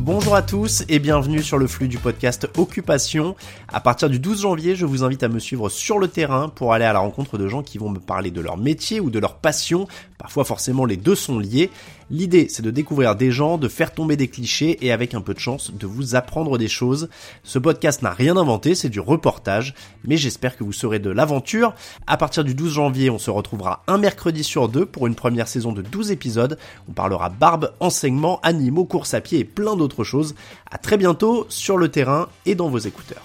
bon Bonjour à tous et bienvenue sur le flux du podcast Occupation. À partir du 12 janvier, je vous invite à me suivre sur le terrain pour aller à la rencontre de gens qui vont me parler de leur métier ou de leur passion. Parfois forcément les deux sont liés. L'idée c'est de découvrir des gens, de faire tomber des clichés et avec un peu de chance de vous apprendre des choses. Ce podcast n'a rien inventé, c'est du reportage, mais j'espère que vous serez de l'aventure. À partir du 12 janvier, on se retrouvera un mercredi sur deux pour une première saison de 12 épisodes. On parlera barbe, enseignement, animaux, course à pied et plein d'autres choses. À très bientôt sur le terrain et dans vos écouteurs.